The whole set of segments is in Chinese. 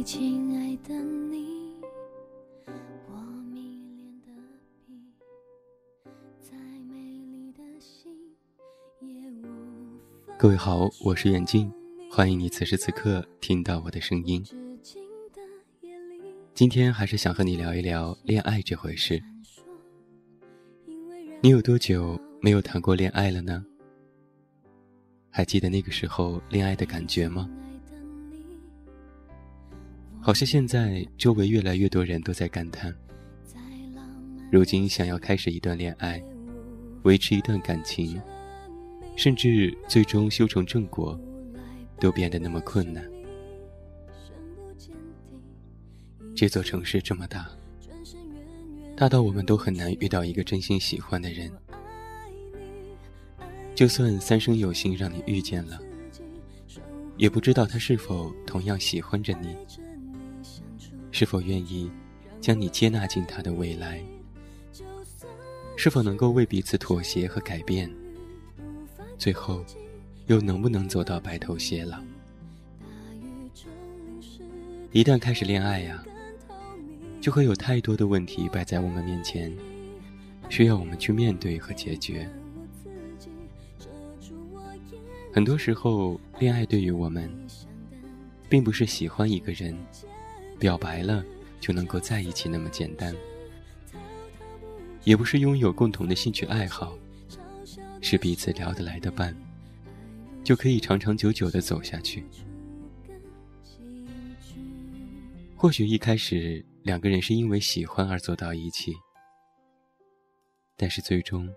嘿，亲爱的你，我迷恋的笔，再美丽的心也无法。各位好，我是远近，欢迎你此时此刻听到我的声音。今天还是想和你聊一聊恋爱这回事。你有多久没有谈过恋爱了呢？还记得那个时候恋爱的感觉吗？好像现在周围越来越多人都在感叹，如今想要开始一段恋爱，维持一段感情，甚至最终修成正果，都变得那么困难。这座城市这么大，大到我们都很难遇到一个真心喜欢的人。就算三生有幸让你遇见了，也不知道他是否同样喜欢着你。是否愿意将你接纳进他的未来？是否能够为彼此妥协和改变？最后，又能不能走到白头偕老？一旦开始恋爱呀，就会有太多的问题摆在我们面前，需要我们去面对和解决。很多时候，恋爱对于我们，并不是喜欢一个人。表白了就能够在一起那么简单，也不是拥有共同的兴趣爱好，是彼此聊得来的伴，就可以长长久久的走下去。或许一开始两个人是因为喜欢而走到一起，但是最终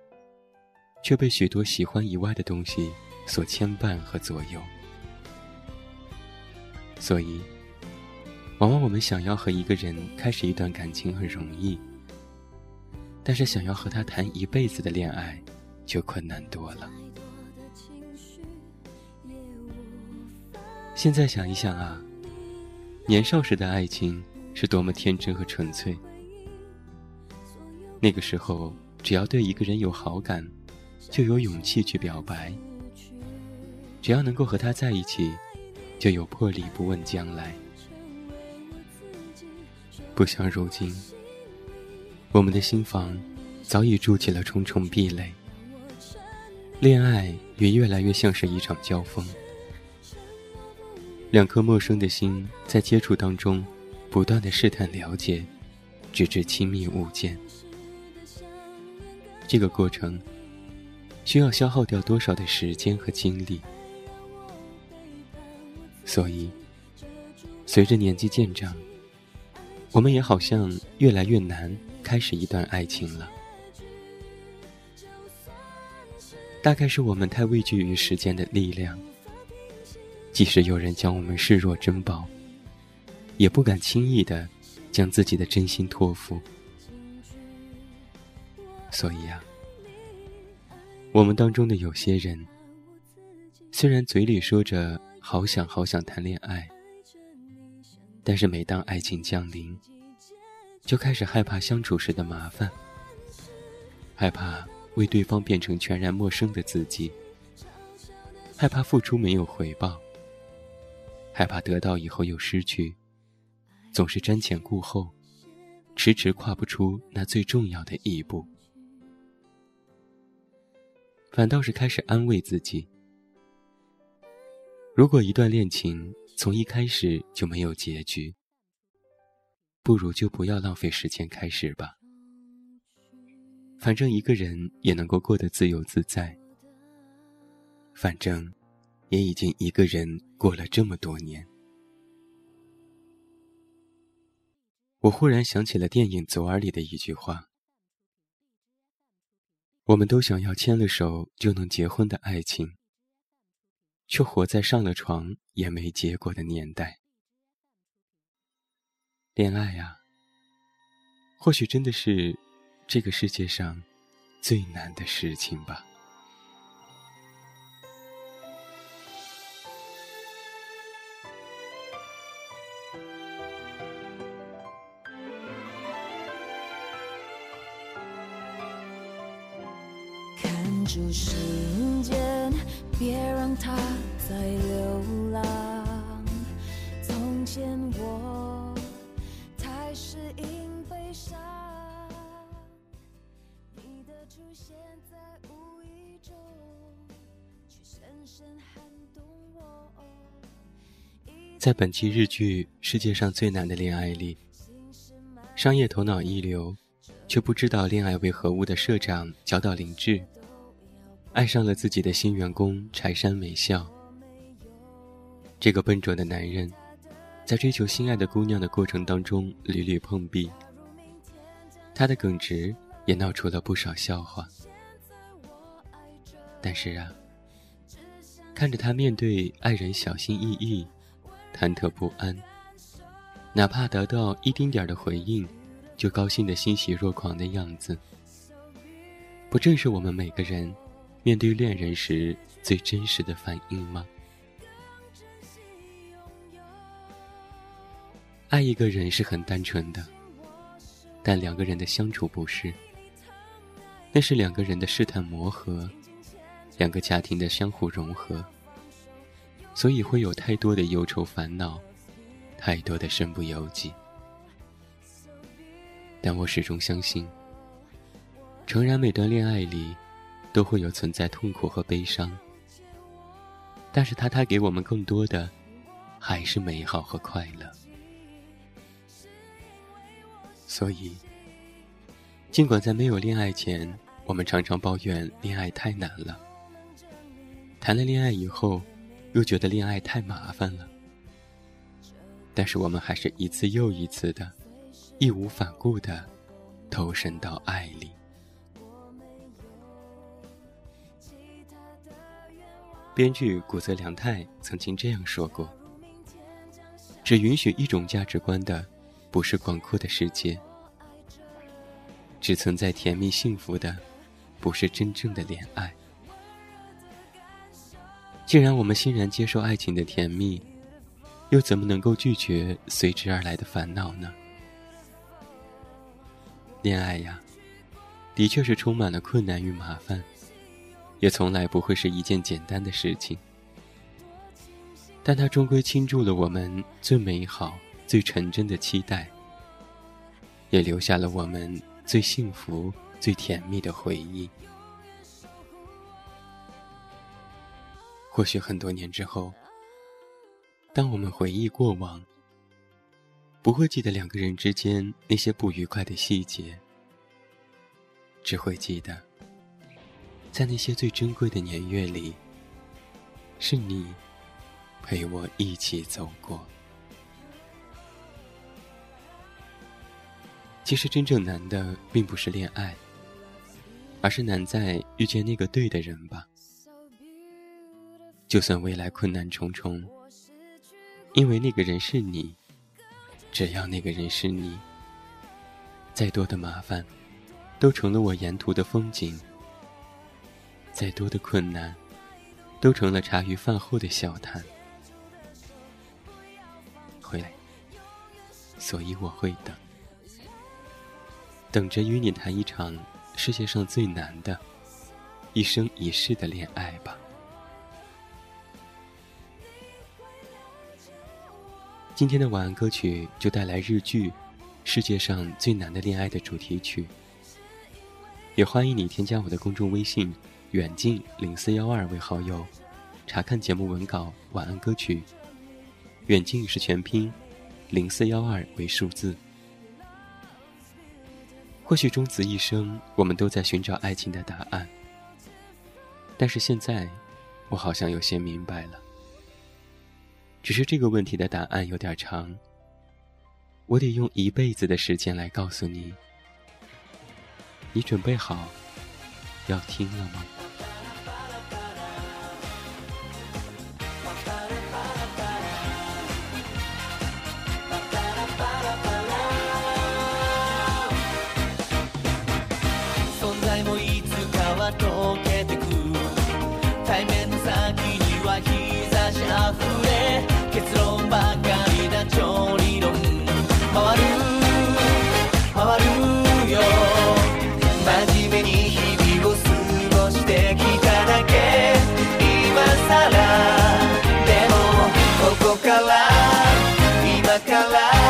却被许多喜欢以外的东西所牵绊和左右，所以。往往我们想要和一个人开始一段感情很容易，但是想要和他谈一辈子的恋爱就困难多了。现在想一想啊，年少时的爱情是多么天真和纯粹。那个时候，只要对一个人有好感，就有勇气去表白；只要能够和他在一起，就有魄力不问将来。不像如今，我们的心房早已筑起了重重壁垒。恋爱也越来越像是一场交锋，两颗陌生的心在接触当中，不断的试探了解，直至亲密无间。这个过程需要消耗掉多少的时间和精力？所以，随着年纪渐长。我们也好像越来越难开始一段爱情了，大概是我们太畏惧于时间的力量，即使有人将我们视若珍宝，也不敢轻易的将自己的真心托付。所以啊，我们当中的有些人，虽然嘴里说着好想好想谈恋爱。但是每当爱情降临，就开始害怕相处时的麻烦，害怕为对方变成全然陌生的自己，害怕付出没有回报，害怕得到以后又失去，总是瞻前顾后，迟迟跨不出那最重要的一步，反倒是开始安慰自己：如果一段恋情，从一开始就没有结局，不如就不要浪费时间开始吧。反正一个人也能够过得自由自在，反正也已经一个人过了这么多年。我忽然想起了电影《左耳》里的一句话：“我们都想要牵了手就能结婚的爱情。”却活在上了床也没结果的年代。恋爱啊，或许真的是这个世界上最难的事情吧。看住时间。别让它在流浪。从前我太适应悲伤，你的出现。在无意中，却深深撼动我。在本期日剧《世界上最难的恋爱》里，商业头脑一流，却不知道恋爱为何物的社长角岛林志，爱上了自己的新员工柴山美孝。这个笨拙的男人，在追求心爱的姑娘的过程当中屡屡碰壁，他的耿直也闹出了不少笑话。但是啊，看着他面对爱人小心翼翼。忐忑不安，哪怕得到一丁点的回应，就高兴的欣喜若狂的样子，不正是我们每个人面对恋人时最真实的反应吗？爱一个人是很单纯的，但两个人的相处不是，那是两个人的试探磨合，两个家庭的相互融合。所以会有太多的忧愁烦恼，太多的身不由己。但我始终相信，诚然每段恋爱里都会有存在痛苦和悲伤，但是它带给我们更多的还是美好和快乐。所以，尽管在没有恋爱前，我们常常抱怨恋爱太难了，谈了恋爱以后。又觉得恋爱太麻烦了，但是我们还是一次又一次的，义无反顾的投身到爱里。编剧古泽良太曾经这样说过：“只允许一种价值观的，不是广阔的世界；只存在甜蜜幸福的，不是真正的恋爱。”既然我们欣然接受爱情的甜蜜，又怎么能够拒绝随之而来的烦恼呢？恋爱呀，的确是充满了困难与麻烦，也从来不会是一件简单的事情。但它终归倾注了我们最美好、最纯真的期待，也留下了我们最幸福、最甜蜜的回忆。或许很多年之后，当我们回忆过往，不会记得两个人之间那些不愉快的细节，只会记得，在那些最珍贵的年月里，是你陪我一起走过。其实真正难的并不是恋爱，而是难在遇见那个对的人吧。就算未来困难重重，因为那个人是你，只要那个人是你，再多的麻烦，都成了我沿途的风景；再多的困难，都成了茶余饭后的笑谈。回来，所以我会等，等着与你谈一场世界上最难的、一生一世的恋爱吧。今天的晚安歌曲就带来日剧《世界上最难的恋爱》的主题曲，也欢迎你添加我的公众微信“远近零四幺二”为好友，查看节目文稿、晚安歌曲。远近是全拼，零四幺二为数字。或许终此一生，我们都在寻找爱情的答案，但是现在，我好像有些明白了。只是这个问题的答案有点长，我得用一辈子的时间来告诉你。你准备好要听了吗？は溶けてく対面の先には日差しあふれ結論ばかりだ。調理論。回る。回るよ。真面目に日々を過ごしてきただけ。今さらでもここから。今から。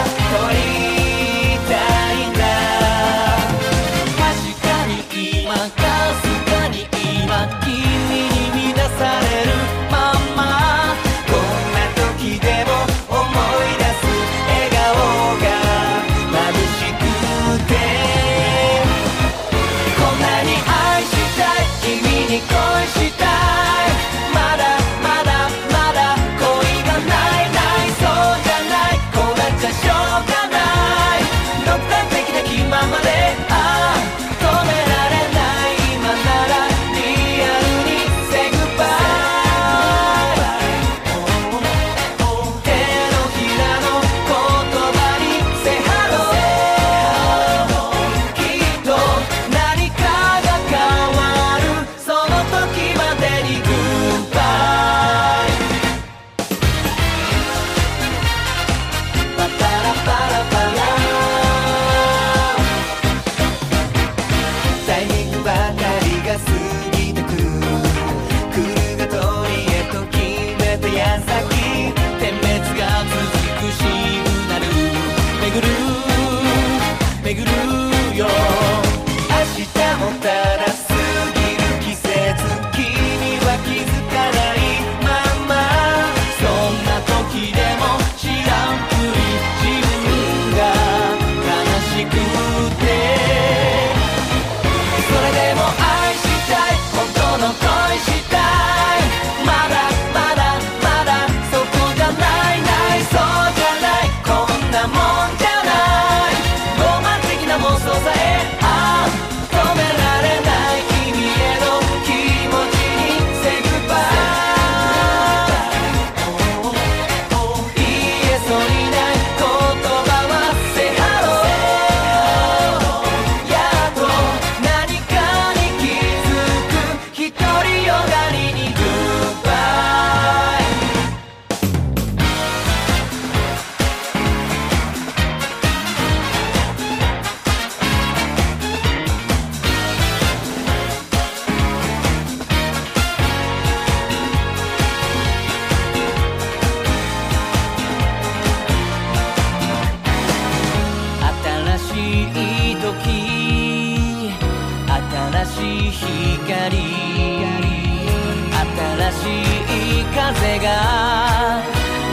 しい風が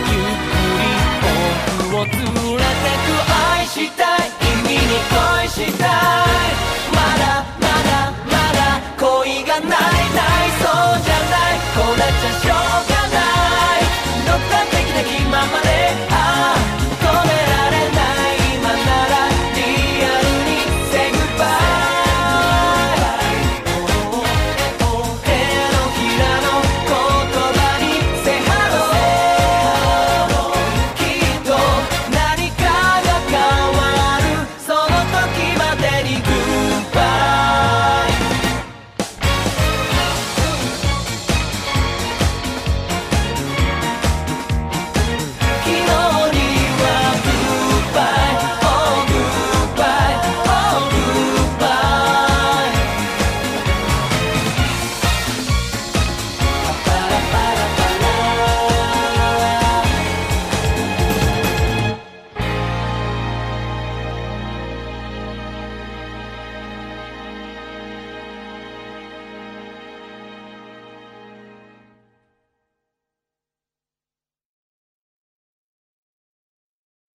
ゆっくり僕を連れてく。愛したい君に恋したい。